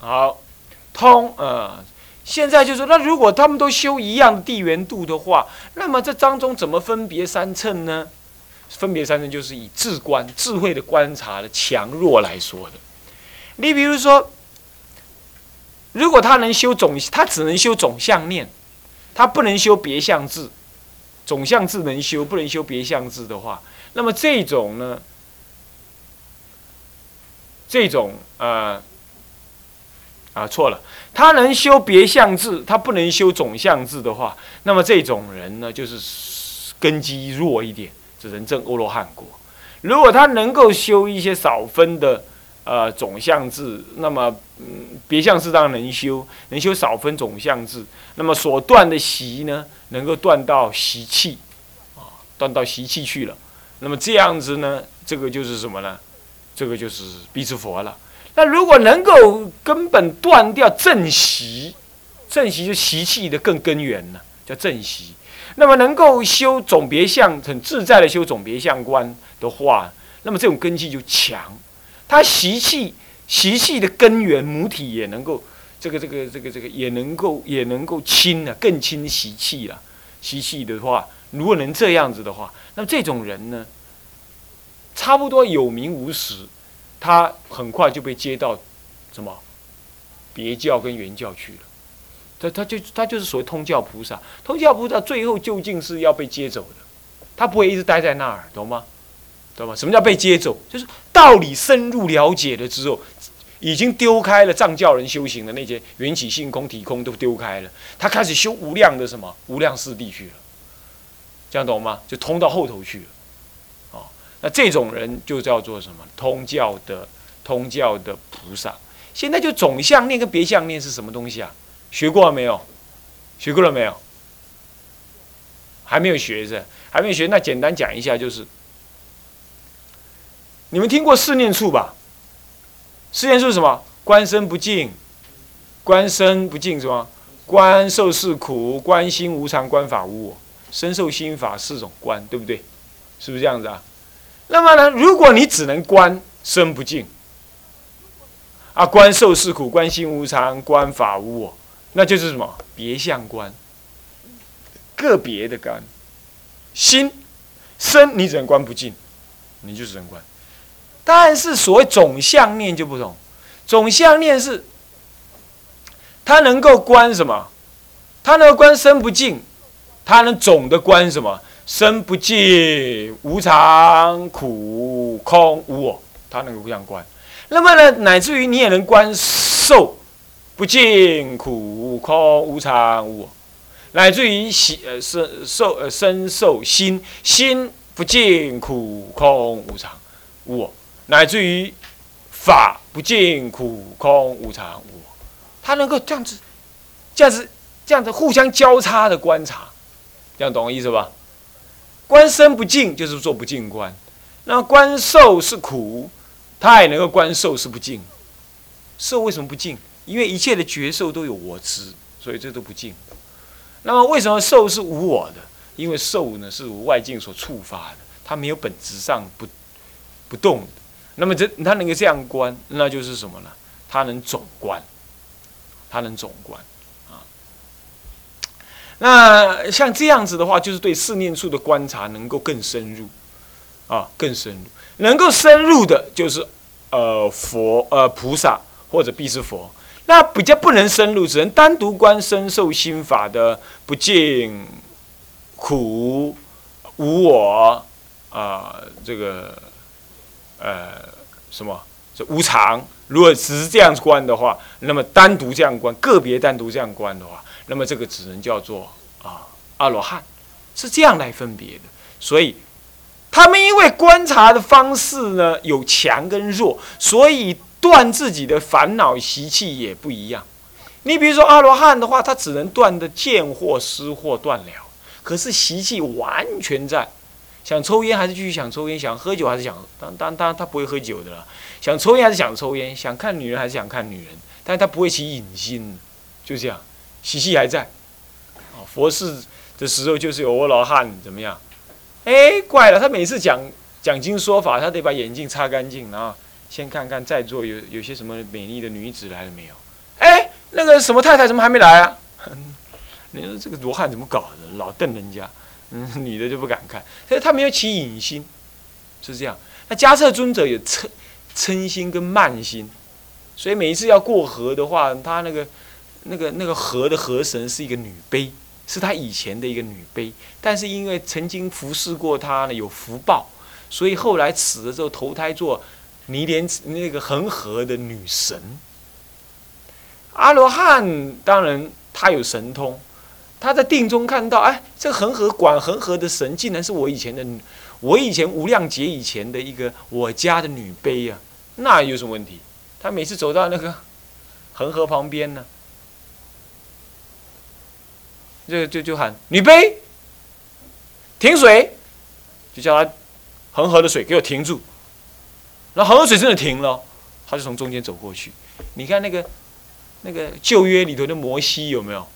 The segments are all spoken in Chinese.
好，通呃，现在就说，那如果他们都修一样的地缘度的话，那么这当中怎么分别三乘呢？分别三乘就是以智观、智慧的观察的强弱来说的。你比如说，如果他能修总，他只能修总相念，他不能修别相智。总相智能修，不能修别相智的话，那么这种呢？这种呃啊错了，他能修别相智，他不能修总相智的话，那么这种人呢，就是根基弱一点，只能证欧罗汉果。如果他能够修一些少分的呃总相智，那么嗯别相智当然能修，能修少分总相智，那么所断的习呢，能够断到习气啊，断到习气去了。那么这样子呢，这个就是什么呢？这个就是必之佛了。那如果能够根本断掉正习，正习就习气的更根源了，叫正习。那么能够修总别相，很自在的修总别相观的话，那么这种根基就强。他习气，习气的根源母体也能够，这个这个这个这个也能够也能够清了，更清习气了。习气的话，如果能这样子的话，那么这种人呢？差不多有名无实，他很快就被接到什么别教跟原教去了。他他就他就是所谓通教菩萨，通教菩萨最后究竟是要被接走的，他不会一直待在那儿，懂吗？懂吗？什么叫被接走？就是道理深入了解了之后，已经丢开了藏教人修行的那些缘起性空体空都丢开了，他开始修无量的什么无量四地去了，这样懂吗？就通到后头去了。那这种人就叫做什么？通教的通教的菩萨。现在就总相念跟别相念是什么东西啊？学过了没有？学过了没有？还没有学是？还没有学？那简单讲一下，就是你们听过四念处吧？四念处是什么？观身不净，观身不净是吗？观受是苦，观心无常，观法无我。身受心法四种观，对不对？是不是这样子啊？那么呢？如果你只能观身不净，啊，观受是苦，观心无常，观法无我，那就是什么？别相观，个别的观。心、身，你只能观不净，你就只能观。但是所谓总相念就不同，总相念是，它能够观什么？它能够观身不净，它能总的观什么？身不净，无常、苦、空、无我，他能够这样观。那么呢，乃至于你也能观受不尽、苦、空、无常、无我，乃至于喜呃身受呃身受心心不尽、苦、空、无常、无我，乃至于法不净、苦、空、无常、无我，他能够这样子、这样子、这样子互相交叉的观察，这样懂我意思吧？观身不净，就是做不净观。那观受是苦，他也能够观受是不净。受为什么不净？因为一切的觉受都有我执，所以这都不净。那么为什么受是无我的？因为受呢是无外境所触发的，它没有本质上不不动的。那么这他能够这样观，那就是什么呢？他能总观，他能总观。那像这样子的话，就是对四念处的观察能够更深入，啊，更深入，能够深入的，就是呃佛呃菩萨或者必是佛。那比较不能深入，只能单独观身受心法的不净、苦、无我啊，这个呃什么这无常。如果只是这样观的话，那么单独这样观，个别单独这样观的话。那么这个只能叫做阿罗汉，是这样来分别的。所以他们因为观察的方式呢有强跟弱，所以断自己的烦恼习气也不一样。你比如说阿罗汉的话，他只能断的见惑失惑断了，可是习气完全在，想抽烟还是继续想抽烟，想喝酒还是想当当当他不会喝酒的了，想抽烟还是想抽烟，想看女人还是想看女人，但是他不会起隐心，就这样。习气还在，哦，佛是的时候就是有阿罗汉怎么样？哎，怪了，他每次讲讲经说法，他得把眼镜擦干净，然后先看看在座有有些什么美丽的女子来了没有，哎，那个什么太太怎么还没来啊？你说这个罗汉怎么搞的？老瞪人家，嗯，女的就不敢看，所以他没有起隐心，是这样。那迦摄尊者有嗔嗔心跟慢心，所以每一次要过河的话，他那个那个那个河的河神是一个女卑，是他以前的一个女卑，但是因为曾经服侍过他呢，有福报，所以后来死了之后投胎做尼连那个恒河的女神。阿罗汉当然他有神通。他在定中看到，哎，这恒河管恒河的神，竟然是我以前的，我以前无量劫以前的一个我家的女卑呀，那有什么问题？他每次走到那个恒河旁边呢，就就就喊女卑，停水，就叫他恒河的水给我停住，然后恒河水真的停了，他就从中间走过去。你看那个那个旧约里头的摩西有没有？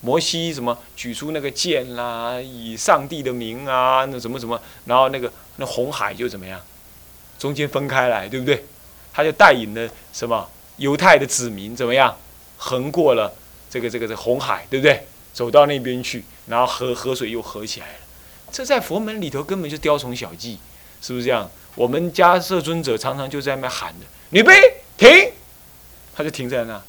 摩西什么举出那个剑啦，以上帝的名啊，那什么什么，然后那个那红海就怎么样，中间分开来，对不对？他就带引了什么犹太的子民怎么样，横过了这个这个这红海，对不对？走到那边去，然后河河水又合起来了。这在佛门里头根本就雕虫小技，是不是这样？我们家摄尊者常常就在那边喊的：“女卑停！”他就停在那，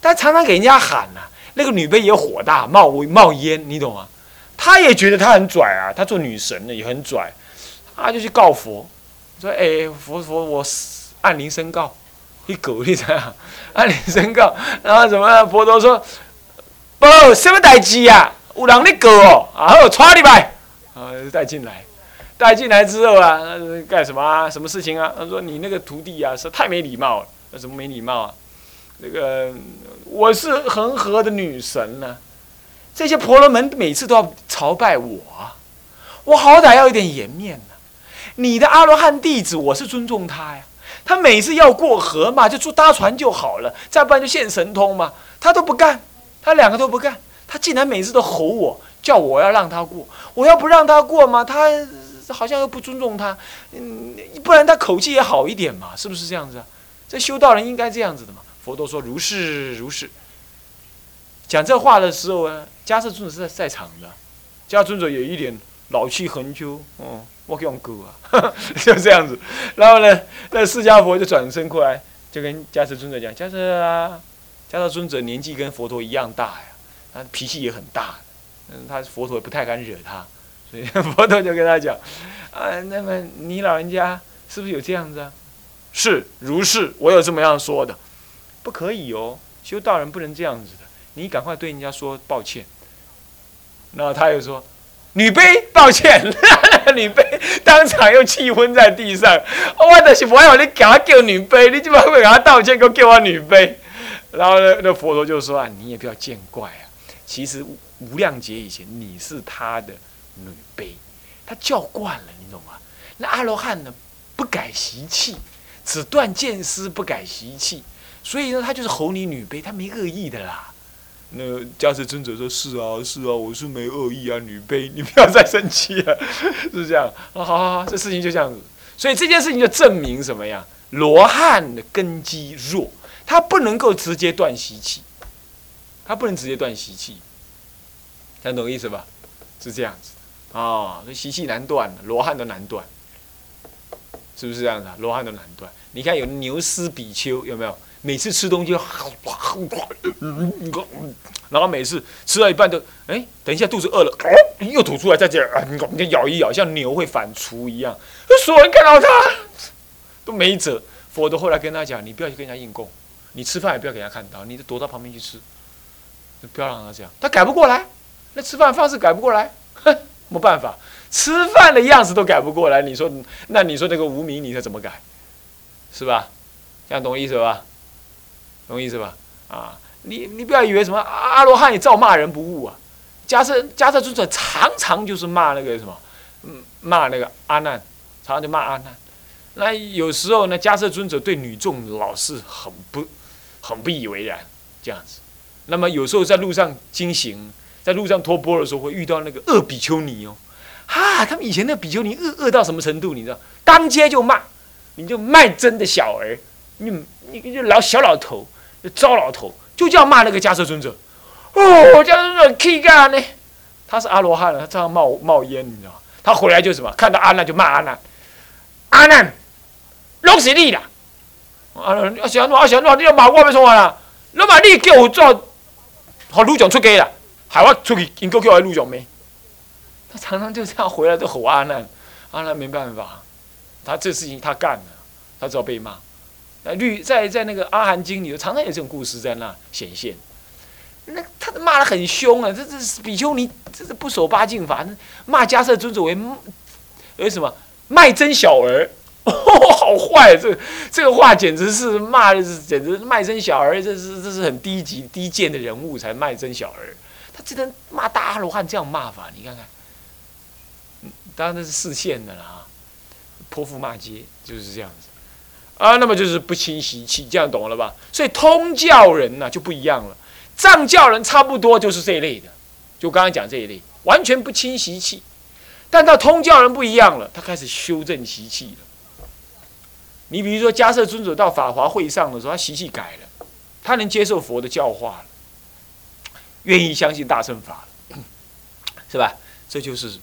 但常常给人家喊呐。那个女卑也火大，冒冒烟，你懂吗？她也觉得她很拽啊，她做女神的也很拽，她就去告佛，说：“哎，佛佛，我按铃申告，你狗你这样，按铃申告。”然后怎么？佛陀说：“不，什么代志呀？有人你狗哦，啊好，抓你来，啊带进来，带进来之后啊，干什么啊？什么事情啊？他说你那个徒弟啊，是太没礼貌了，什么没礼貌啊？”那个我是恒河的女神呢，这些婆罗门每次都要朝拜我，我好歹要一点颜面呢。你的阿罗汉弟子，我是尊重他呀。他每次要过河嘛，就坐搭船就好了，再不然就现神通嘛。他都不干，他两个都不干，他竟然每次都吼我，叫我要让他过。我要不让他过嘛，他好像又不尊重他。嗯，不然他口气也好一点嘛，是不是这样子啊？这修道人应该这样子的嘛。佛陀说：“如是如是。”讲这话的时候啊，迦叶尊者是在在场的。迦尊者有一点老气横秋，哦，我给用歌啊，就这样子。然后呢，那释迦佛就转身过来，就跟迦叶尊者讲：“迦叶啊，迦叶尊者年纪跟佛陀一样大呀，他脾气也很大。嗯，他佛陀也不太敢惹他，所以佛陀就跟他讲：啊，那么你老人家是不是有这样子啊？是如是，我有这么样说的。”不可以哦，修道人不能这样子的。你赶快对人家说抱歉。然后他又说：“女卑，抱歉。”女卑当场又气昏在地上。我的是我要你给他叫女卑，你怎么会给他道歉，给我叫我女卑？然后呢，那佛陀就说：“啊，你也不要见怪啊。其实无量劫以前你是他的女卑，他叫惯了，你懂吗？那阿罗汉呢，不改习气，只断见思，不改习气。”所以呢，他就是吼你女卑，他没恶意的啦。那迦叶尊者说：“是啊，是啊，我是没恶意啊，女卑，你不要再生气了，是这样。”啊，好好好，这事情就这样子。所以这件事情就证明什么呀？罗汉的根基弱，他不能够直接断习气，他不能直接断习气，听懂意思吧？是这样子啊，所以习气难断，罗汉都难断，是不是这样子？罗汉都难断。你看有牛斯比丘有没有？每次吃东西，然后每次吃到一半都，哎，等一下肚子饿了，又吐出来，再这样，你咬一咬，像牛会反刍一样。所有人看到他都没辙。佛陀后来跟他讲：“你不要去跟人家硬供，你吃饭也不要给人家看到，你就躲到旁边去吃，不要让他这样。”他改不过来，那吃饭方式改不过来，哼，没办法，吃饭的样子都改不过来。你说，那你说那个无名，你是怎么改？是吧？这样懂我意思吧？懂我意思吧？啊，你你不要以为什么阿罗汉也照骂人不误啊。迦叶迦叶尊者常常就是骂那个什么，嗯，骂那个阿难，常常就骂阿难。那有时候呢，迦叶尊者对女众老是很不很不以为然，这样子。那么有时候在路上经行，在路上托钵的时候，会遇到那个恶比丘尼哦。哈，他们以前那比丘尼恶恶到什么程度？你知道，当街就骂，你就卖针的小儿，你你就老小老头。糟老头就这样骂那个迦叶尊者。哦，迦叶尊者气干呢？他是阿罗汉了，他这样冒冒烟，你知道吗？他回来就什么？看到阿难就骂阿难，阿难，弄死你了啦！阿难，阿祥诺，阿祥诺，你要骂我要创啥啦？你骂你叫我做，好鲁长出家啦，害我出去，应该叫我鲁长咩？他常常就这样回来都吼阿难，阿难没办法，他这事情他干了，他只好被骂。那律在在那个阿含经里头，常常有这种故事在那显现。那他骂的很凶啊！这这是比丘尼，这是不守八敬法，骂迦叶尊者为为什么卖真小儿？哦，好坏！这这个话简直是骂，简直卖身小儿，这是这是很低级低贱的人物才卖身小儿。他只能骂大阿罗汉这样骂法，你看看，当然那是视线的啦，泼妇骂街就是这样子啊。那么就是不清习气，这样懂了吧？所以通教人呢就不一样了。藏教人差不多就是这一类的，就刚刚讲这一类，完全不清习气。但到通教人不一样了，他开始修正习气了。你比如说迦叶尊者到法华会上的时候，他习气改了，他能接受佛的教化了，愿意相信大乘法了，是吧？这就是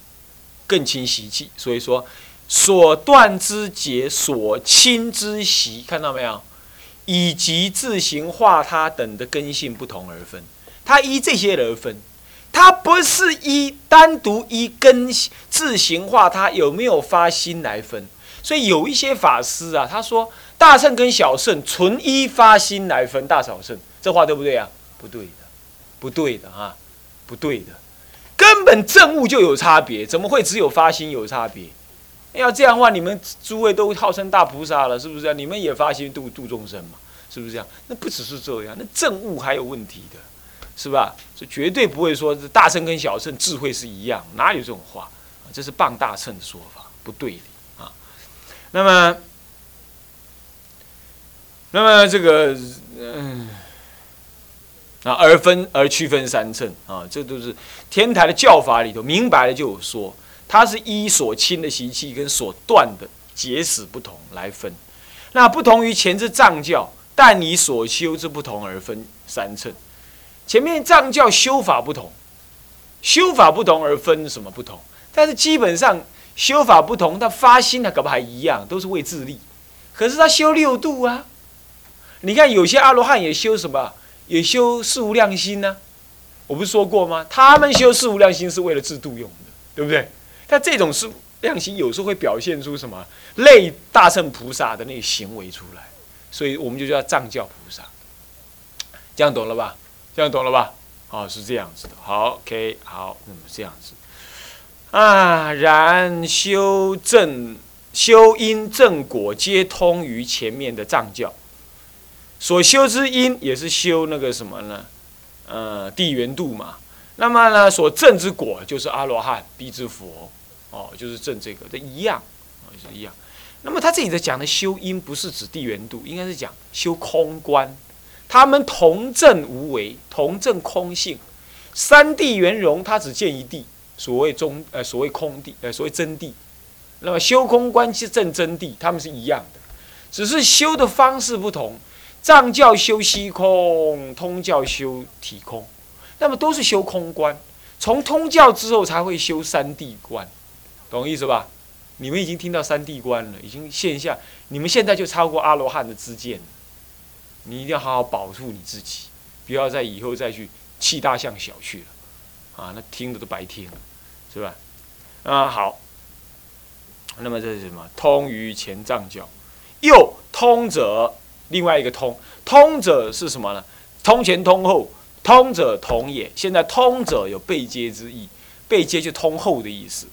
更亲习气。所以说，所断之结，所亲之习，看到没有？以及自行化他等的根性不同而分，他依这些而分，他不是依单独依根自行化他有没有发心来分。所以有一些法师啊，他说大圣跟小圣纯依发心来分大小圣，这话对不对啊？不对的，不对的啊，不对的，根本正悟就有差别，怎么会只有发心有差别？要这样的话，你们诸位都号称大菩萨了，是不是？你们也发心度度众生嘛，是不是这样？那不只是这样，那正悟还有问题的，是吧？所以绝对不会说是大圣跟小圣智慧是一样，哪有这种话？这是傍大乘的说法，不对的。那么，那么这个嗯，啊，而分而区分三乘啊，这都是天台的教法里头明白了就有说。它是依所亲的习气跟所断的结使不同来分，那不同于前之藏教，但以所修之不同而分三乘。前面藏教修法不同，修法不同而分什么不同？但是基本上修法不同，他发心呢，搞不还一样，都是为自利。可是他修六度啊，你看有些阿罗汉也修什么？也修四无量心呢？我不是说过吗？他们修四无量心是为了自度用的，对不对？但这种是量心，有时候会表现出什么类大乘菩萨的那个行为出来，所以我们就叫藏教菩萨。这样懂了吧？这样懂了吧？哦，是这样子的。好，OK，好，那么这样子啊，然修正、修因、正果，皆通于前面的藏教。所修之因也是修那个什么呢？呃，地缘度嘛。那么呢，所证之果就是阿罗汉、必之佛。哦，就是证这个，这一样，啊，是一样。那么他这里的讲的修因，不是指地缘度，应该是讲修空观。他们同证无为，同证空性。三地圆融，他只见一地，所谓中，呃，所谓空地，呃，所谓真地。那么修空观是证真谛，他们是一样的，只是修的方式不同。藏教修虚空，通教修体空，那么都是修空观。从通教之后才会修三地观。懂意思吧？你们已经听到三地观了，已经现下，你们现在就超过阿罗汉的知见你一定要好好保护你自己，不要再以后再去气大象小去了，啊，那听的都白听了，是吧？啊，好。那么这是什么？通于前藏教，又通者，另外一个通，通者是什么呢？通前通后，通者同也。现在通者有背接之意，背接就通后的意思。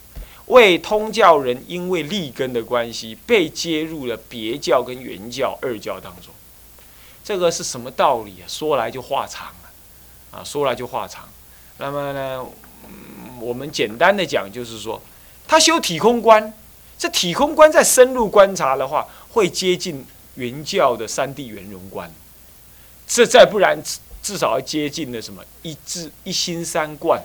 为通教人，因为立根的关系，被接入了别教跟原教二教当中。这个是什么道理啊？说来就话长了，啊，说来就话长。那么呢，我们简单的讲，就是说，他修体空观，这体空观再深入观察的话，会接近原教的三地圆融观。这再不然，至少要接近了什么一智一心三观。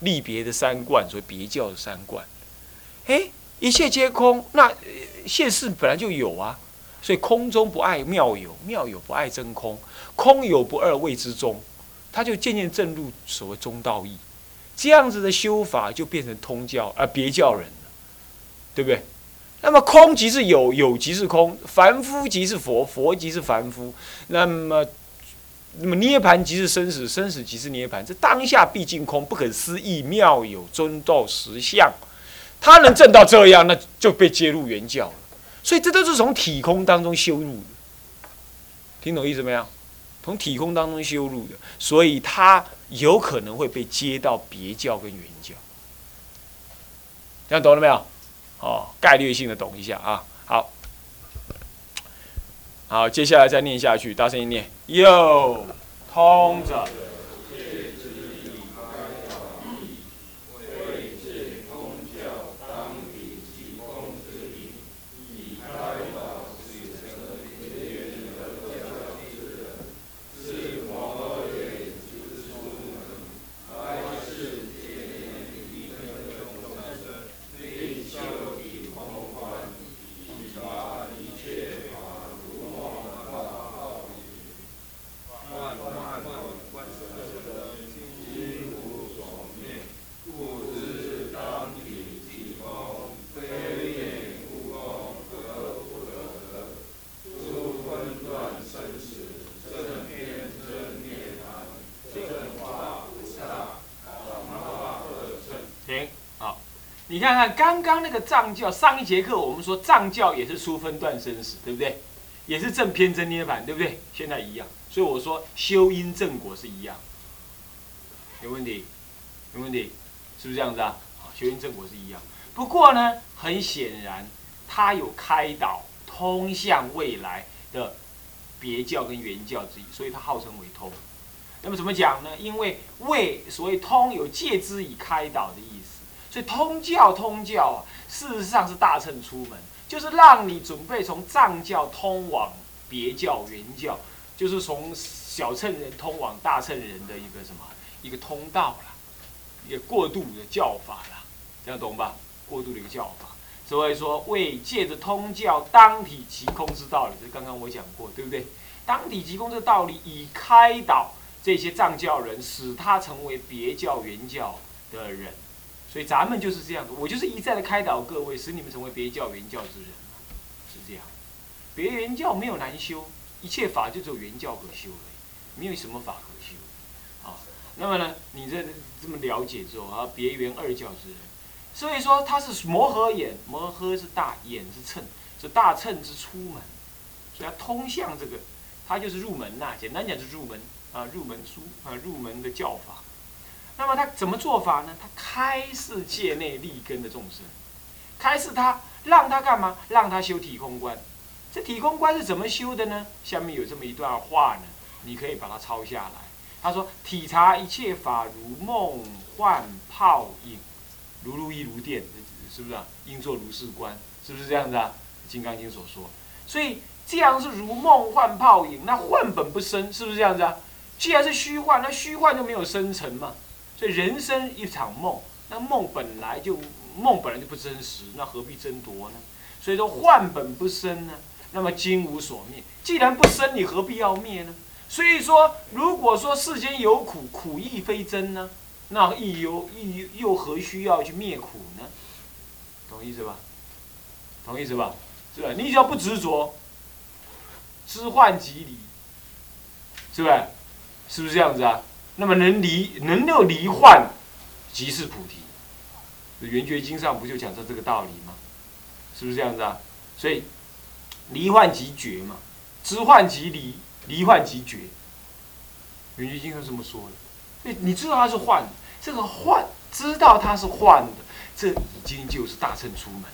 立别的三观，所以别教的三观，哎，一切皆空，那现世本来就有啊，所以空中不爱妙有，妙有不爱真空，空有不二谓之中，他就渐渐正入所谓中道义。这样子的修法就变成通教而别教人了，对不对？那么空即是有，有即是空，凡夫即是佛，佛即是凡夫。那么，那么涅盘即是生死，生死即是涅盘。这当下毕竟空，不可思议妙有中道实相。他能证到这样，那就被接入原教了。所以这都是从体空当中修入的，听懂意思没有？从体空当中修入的，所以他有可能会被接到别教跟原教。这样懂了没有？哦，概率性的懂一下啊。好，好，接下来再念下去，大声一念，又通着。你看看刚刚那个藏教，上一节课我们说藏教也是出分段生死，对不对？也是正偏真涅盘，对不对？现在一样，所以我说修因正果是一样。有问题？有问题？是不是这样子啊？啊，修因正果是一样。不过呢，很显然，它有开导通向未来的别教跟原教之意，所以它号称为通。那么怎么讲呢？因为为所谓通有借之以开导的意思。所以通教通教啊，事实上是大乘出门，就是让你准备从藏教通往别教原教，就是从小乘人通往大乘人的一个什么一个通道啦，一个过渡的教法啦，这样懂吧？过渡的一个教法，所以说为借着通教当体即空之道理，这刚刚我讲过，对不对？当体即空这道理，以开导这些藏教人，使他成为别教原教的人。所以咱们就是这样子，我就是一再的开导各位，使你们成为别教原教之人是这样。别原教没有难修，一切法就只有原教可修了，没有什么法可修。啊，那么呢，你这这么了解之后啊，别原二教之人，所以说他是摩诃眼，摩诃是大，眼是称，是大称之出门，所以他通向这个，他就是入门呐。简单讲就是入门啊，入门书啊，入门的教法。那么他怎么做法呢？他开示界内立根的众生，开示他，让他干嘛？让他修体空观。这体空观是怎么修的呢？下面有这么一段话呢，你可以把它抄下来。他说：“体察一切法如梦幻泡影，如露亦如电，是不是啊？应作如是观，是不是这样子啊？《金刚经》所说。所以这样是如梦幻泡影，那幻本不生，是不是这样子啊？既然是虚幻，那虚幻就没有生成嘛。”所以人生一场梦，那梦本来就梦本来就不真实，那何必争夺呢？所以说幻本不生呢，那么今无所灭。既然不生，你何必要灭呢？所以说，如果说世间有苦，苦亦非真呢，那亦有亦又何需要去灭苦呢？懂意思吧？懂意思吧？是吧？你只要不执着，知幻即离，是吧？是不是这样子啊？那么能离能够离幻，即是菩提。圆觉经上不就讲这这个道理吗？是不是这样子啊？所以离幻即觉嘛，知幻即离，离幻即觉。圆觉经上这么说的。你知道它是幻，这个幻知道它是幻的，这已经就是大乘出门了，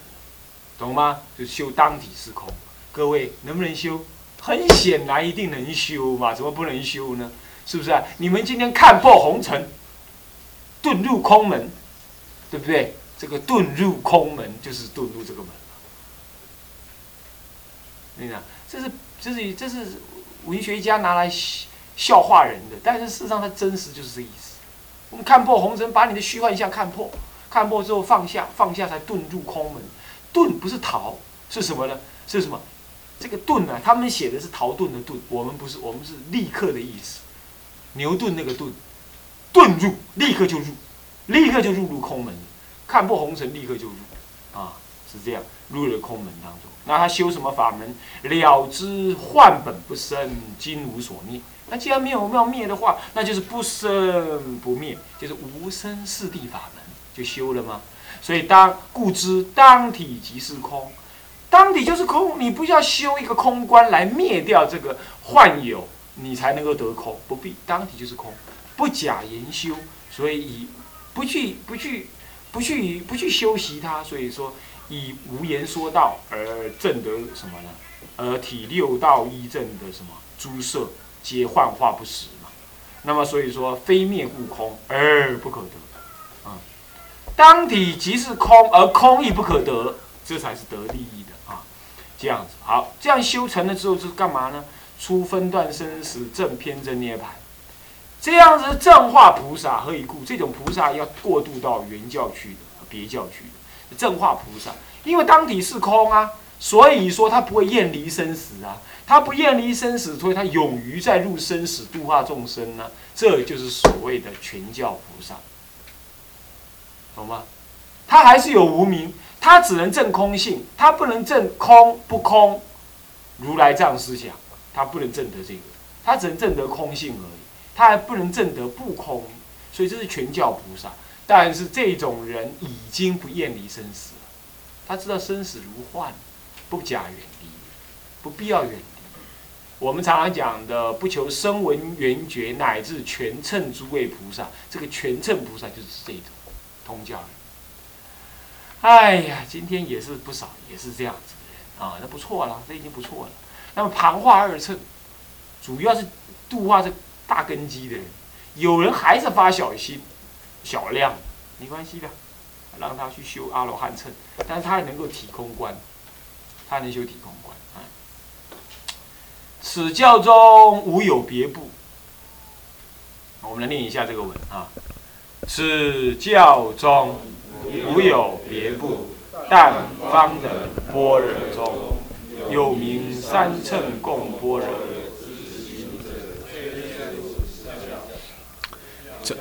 懂吗？就修当体是空。各位能不能修？很显然一定能修嘛，怎么不能修呢？是不是啊？你们今天看破红尘，遁入空门，对不对？这个遁入空门就是遁入这个门。你看，这是这是这是文学家拿来笑话人的，但是事实上它真实就是这意思。我们看破红尘，把你的虚幻相看破，看破之后放下，放下才遁入空门。遁不是逃，是什么呢？是什么？这个遁呢，他们写的是逃遁的遁，我们不是，我们是立刻的意思。牛顿那个顿，顿入，立刻就入，立刻就入入空门，看破红尘，立刻就入，啊，是这样，入了空门当中。那他修什么法门？了知幻本不生，今无所灭。那既然没有要灭的话，那就是不生不灭，就是无生四谛法门，就修了吗？所以当故知当体即是空。当体就是空，你不要修一个空观来灭掉这个幻有，你才能够得空。不必，当体就是空，不假言修，所以以不去不去不去不去修习它，所以说以无言说道而证得什么呢？而体六道一正的什么诸色皆幻化不实嘛。那么所以说非灭故空而不可得，啊，当体即是空，而空亦不可得，这才是得利益的啊。这样子好，这样修成了之后是干嘛呢？出分段生死，正偏正涅槃。这样子正化菩萨何以故？这种菩萨要过渡到原教去的、别教去的正化菩萨，因为当体是空啊，所以说他不会厌离生死啊，他不厌离生死，所以他勇于再入生死度化众生呢。这就是所谓的全教菩萨，懂吗？他还是有无名。他只能证空性，他不能证空不空。如来这样思想，他不能证得这个，他只能证得空性而已，他还不能证得不空。所以这是全教菩萨。但是这种人已经不厌离生死了，他知道生死如幻，不假远离，不必要远离。我们常常讲的不求声闻缘觉，乃至全称诸位菩萨，这个全称菩萨就是这种通教人。哎呀，今天也是不少，也是这样子的人啊，那不错了，这已经不错了。那么旁化二乘，主要是度化这大根基的人。有人还是发小心、小量，没关系的，让他去修阿罗汉乘，但是他也能够体空观，他能修体空观啊。此教中无有别部，我们来念一下这个文啊。此教中。无有别部，但方等般若中，又名三乘共般若。这。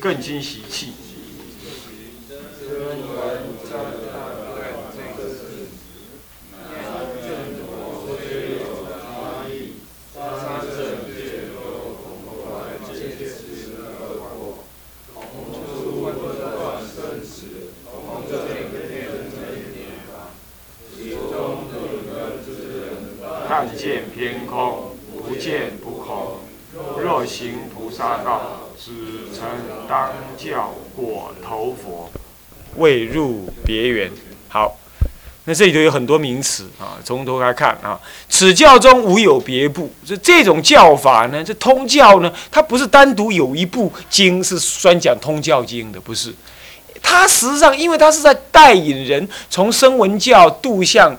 更经习气。看见天空，不见不空。若行菩萨道。只曾当教过头佛，未入别缘。好，那这里头有很多名词啊，从头来看啊。此教中无有别部，这这种教法呢，这通教呢，它不是单独有一部经是专讲通教经的，不是。它实际上，因为它是在带引人从声闻教度向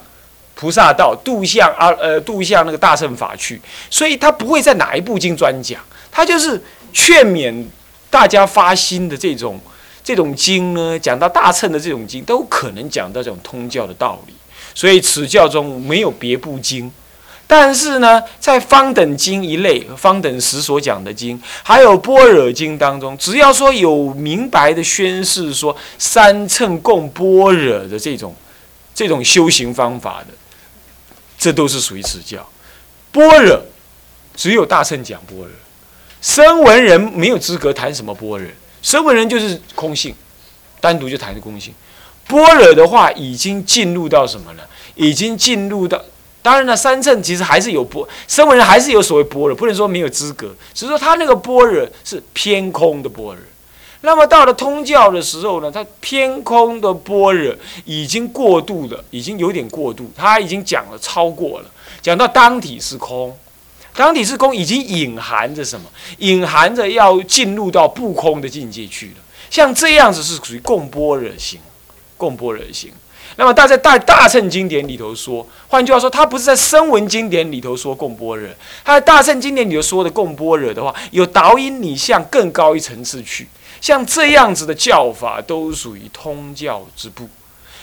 菩萨道，度向啊呃度向那个大乘法去，所以它不会在哪一部经专讲，他就是。劝勉大家发心的这种这种经呢，讲到大乘的这种经，都可能讲到这种通教的道理。所以此教中没有别部经，但是呢，在方等经一类、方等时所讲的经，还有般若经当中，只要说有明白的宣示说三乘共般若的这种这种修行方法的，这都是属于此教。般若只有大乘讲般若。声闻人没有资格谈什么般若，声闻人就是空性，单独就谈的空性。般若的话，已经进入到什么呢？已经进入到，当然了，三乘其实还是有般，声闻人还是有所谓般若，不能说没有资格，只是说他那个般若是偏空的般若。那么到了通教的时候呢，他偏空的般若已经过度了，已经有点过度，他已经讲了超过了，讲到当体是空。当体是空，已经隐含着什么？隐含着要进入到不空的境界去了。像这样子是属于共般若行，共般若行。那么大在大大乘经典里头说，换句话说，他不是在声闻经典里头说共般若，他在大乘经典里头说的共般若的话，有导引你向更高一层次去。像这样子的教法，都属于通教之部，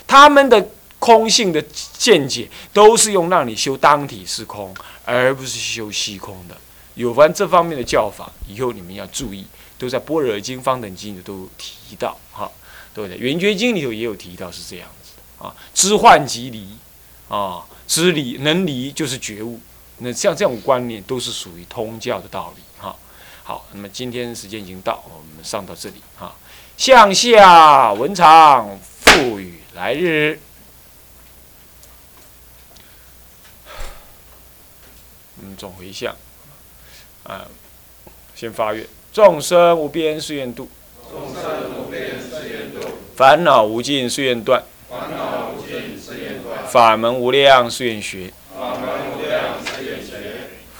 他们的空性的见解，都是用让你修当体是空，而不是修虚空的。有关这方面的教法，以后你们要注意，都在《般若经》《方等经》里都提到，哈，对不对？《圆觉经》里头也有提到，是这样子的。啊，知幻即离，啊，知离能离就是觉悟。那像这种观念都是属于通教的道理，哈。好，那么今天时间已经到，我们上到这里，哈。向下文长赋予来日，嗯，总回向，啊，先发愿，众生无边誓愿度，众生无边誓愿度，烦恼无尽誓愿断。法门无量誓愿学，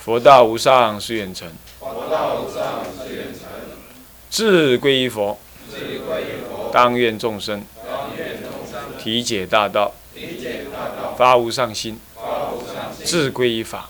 佛道无上誓愿成，志归于佛，当愿众生。体解大道，发无上心，志归于法，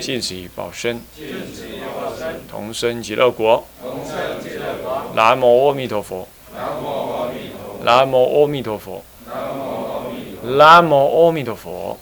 尽此以报身，同生极乐国。南无阿弥陀佛。南无阿弥陀佛。南无阿弥陀佛。